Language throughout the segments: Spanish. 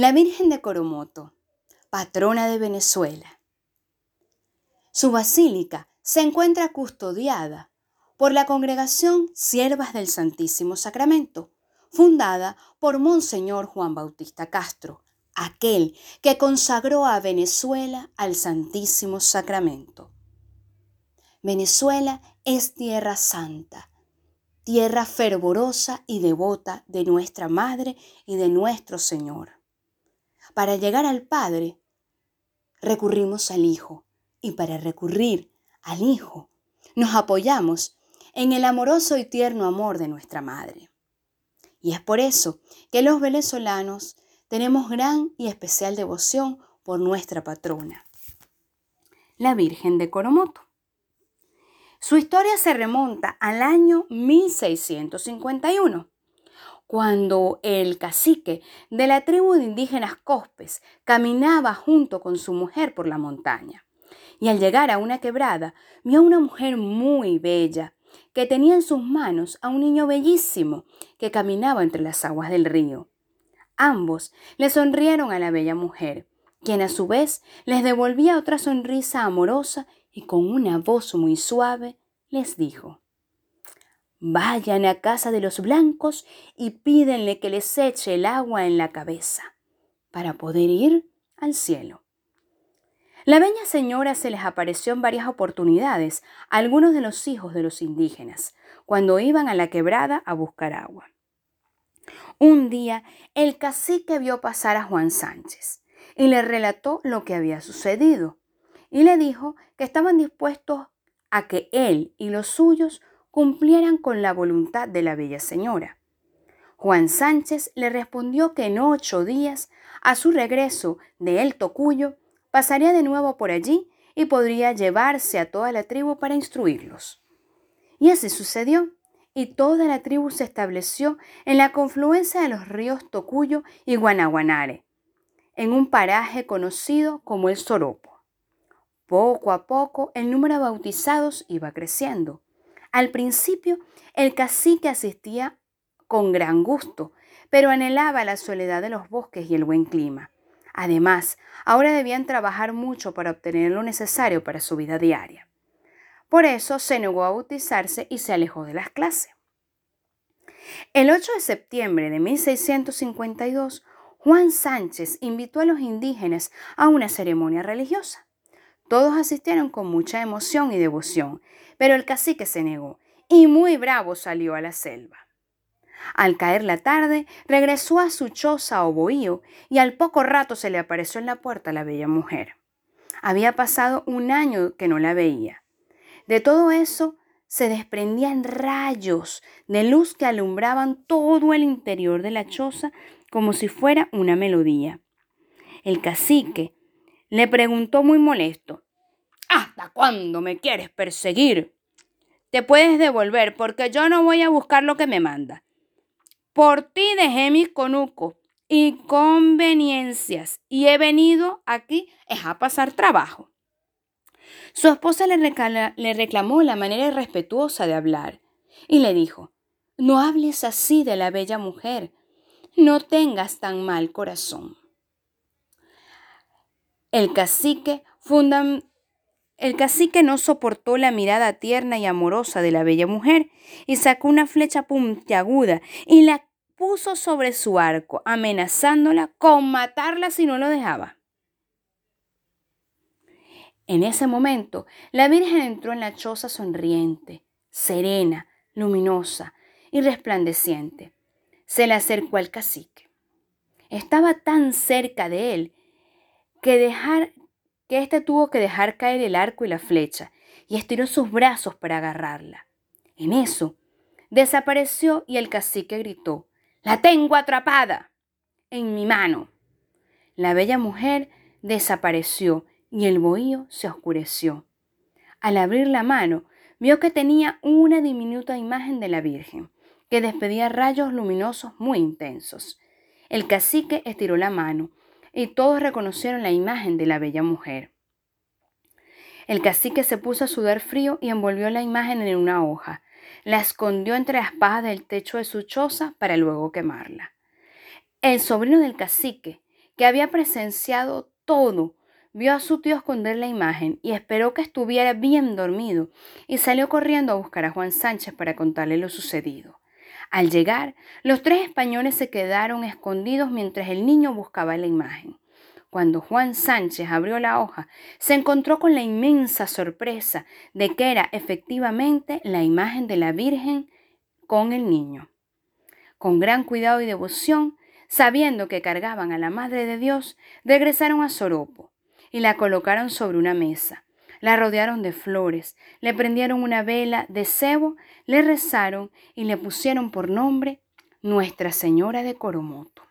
La Virgen de Coromoto, patrona de Venezuela. Su basílica se encuentra custodiada por la Congregación Siervas del Santísimo Sacramento, fundada por Monseñor Juan Bautista Castro, aquel que consagró a Venezuela al Santísimo Sacramento. Venezuela es tierra santa, tierra fervorosa y devota de nuestra Madre y de nuestro Señor. Para llegar al Padre, recurrimos al Hijo y para recurrir al Hijo, nos apoyamos en el amoroso y tierno amor de nuestra Madre. Y es por eso que los venezolanos tenemos gran y especial devoción por nuestra patrona, la Virgen de Coromoto. Su historia se remonta al año 1651 cuando el cacique de la tribu de indígenas Cospes caminaba junto con su mujer por la montaña. Y al llegar a una quebrada, vio a una mujer muy bella, que tenía en sus manos a un niño bellísimo que caminaba entre las aguas del río. Ambos le sonrieron a la bella mujer, quien a su vez les devolvía otra sonrisa amorosa y con una voz muy suave les dijo, Vayan a casa de los blancos y pídenle que les eche el agua en la cabeza para poder ir al cielo. La bella señora se les apareció en varias oportunidades a algunos de los hijos de los indígenas cuando iban a la quebrada a buscar agua. Un día el cacique vio pasar a Juan Sánchez y le relató lo que había sucedido y le dijo que estaban dispuestos a que él y los suyos cumplieran con la voluntad de la bella señora. Juan Sánchez le respondió que en ocho días, a su regreso de El Tocuyo, pasaría de nuevo por allí y podría llevarse a toda la tribu para instruirlos. Y así sucedió, y toda la tribu se estableció en la confluencia de los ríos Tocuyo y Guanaguanare, en un paraje conocido como el Soropo. Poco a poco el número de bautizados iba creciendo. Al principio, el cacique asistía con gran gusto, pero anhelaba la soledad de los bosques y el buen clima. Además, ahora debían trabajar mucho para obtener lo necesario para su vida diaria. Por eso se negó a bautizarse y se alejó de las clases. El 8 de septiembre de 1652, Juan Sánchez invitó a los indígenas a una ceremonia religiosa. Todos asistieron con mucha emoción y devoción, pero el cacique se negó y muy bravo salió a la selva. Al caer la tarde, regresó a su choza o bohío y al poco rato se le apareció en la puerta la bella mujer. Había pasado un año que no la veía. De todo eso se desprendían rayos de luz que alumbraban todo el interior de la choza como si fuera una melodía. El cacique le preguntó muy molesto, ¿Hasta cuándo me quieres perseguir? Te puedes devolver porque yo no voy a buscar lo que me manda. Por ti dejé mis conucos y conveniencias y he venido aquí es a pasar trabajo. Su esposa le, le reclamó la manera irrespetuosa de hablar y le dijo, no hables así de la bella mujer, no tengas tan mal corazón. El cacique funda el cacique no soportó la mirada tierna y amorosa de la bella mujer y sacó una flecha puntiaguda y la puso sobre su arco, amenazándola con matarla si no lo dejaba. En ese momento, la Virgen entró en la choza sonriente, serena, luminosa y resplandeciente. Se le acercó al cacique. Estaba tan cerca de él que dejar que éste tuvo que dejar caer el arco y la flecha, y estiró sus brazos para agarrarla. En eso, desapareció y el cacique gritó, ¡La tengo atrapada! En mi mano. La bella mujer desapareció y el bohío se oscureció. Al abrir la mano, vio que tenía una diminuta imagen de la Virgen, que despedía rayos luminosos muy intensos. El cacique estiró la mano y todos reconocieron la imagen de la bella mujer. El cacique se puso a sudar frío y envolvió la imagen en una hoja. La escondió entre las pajas del techo de su choza para luego quemarla. El sobrino del cacique, que había presenciado todo, vio a su tío esconder la imagen y esperó que estuviera bien dormido y salió corriendo a buscar a Juan Sánchez para contarle lo sucedido. Al llegar, los tres españoles se quedaron escondidos mientras el niño buscaba la imagen. Cuando Juan Sánchez abrió la hoja, se encontró con la inmensa sorpresa de que era efectivamente la imagen de la Virgen con el niño. Con gran cuidado y devoción, sabiendo que cargaban a la Madre de Dios, regresaron a Soropo y la colocaron sobre una mesa. La rodearon de flores, le prendieron una vela de cebo, le rezaron y le pusieron por nombre Nuestra Señora de Coromoto.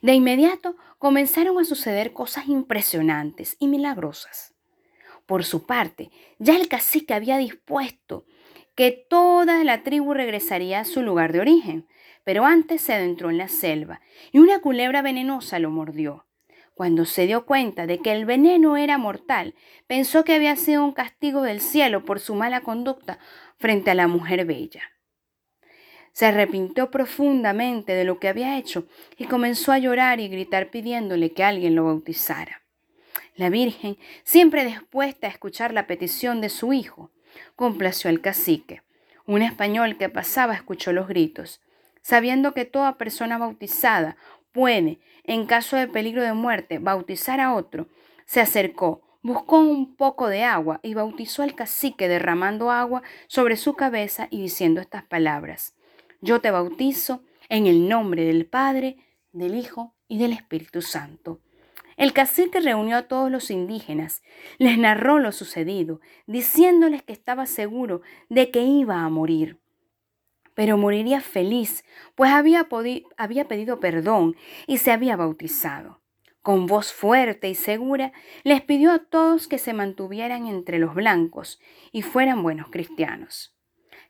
De inmediato comenzaron a suceder cosas impresionantes y milagrosas. Por su parte, ya el cacique había dispuesto que toda la tribu regresaría a su lugar de origen, pero antes se adentró en la selva y una culebra venenosa lo mordió. Cuando se dio cuenta de que el veneno era mortal, pensó que había sido un castigo del cielo por su mala conducta frente a la mujer bella. Se arrepintió profundamente de lo que había hecho y comenzó a llorar y gritar pidiéndole que alguien lo bautizara. La Virgen, siempre dispuesta a escuchar la petición de su hijo, complació al cacique. Un español que pasaba escuchó los gritos. Sabiendo que toda persona bautizada puede, en caso de peligro de muerte, bautizar a otro, se acercó, buscó un poco de agua y bautizó al cacique derramando agua sobre su cabeza y diciendo estas palabras. Yo te bautizo en el nombre del Padre, del Hijo y del Espíritu Santo. El cacique reunió a todos los indígenas, les narró lo sucedido, diciéndoles que estaba seguro de que iba a morir. Pero moriría feliz, pues había, pedido perdón y se había bautizado. Con voz fuerte y segura, les pidió a todos que se mantuvieran entre los blancos y fueran buenos cristianos.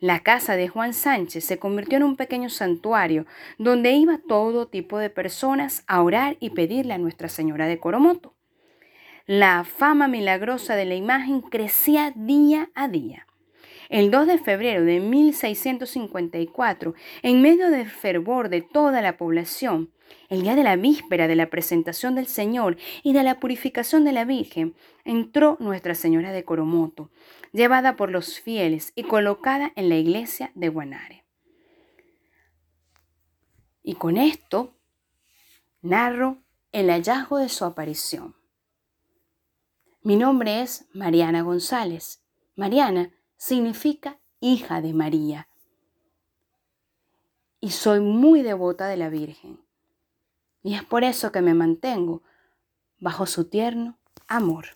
La casa de Juan Sánchez se convirtió en un pequeño santuario donde iba todo tipo de personas a orar y pedirle a Nuestra Señora de Coromoto. La fama milagrosa de la imagen crecía día a día. El 2 de febrero de 1654, en medio del fervor de toda la población, el día de la víspera de la presentación del Señor y de la purificación de la Virgen, entró Nuestra Señora de Coromoto, llevada por los fieles y colocada en la iglesia de Guanare. Y con esto narro el hallazgo de su aparición. Mi nombre es Mariana González. Mariana significa hija de María. Y soy muy devota de la Virgen. Y es por eso que me mantengo bajo su tierno amor.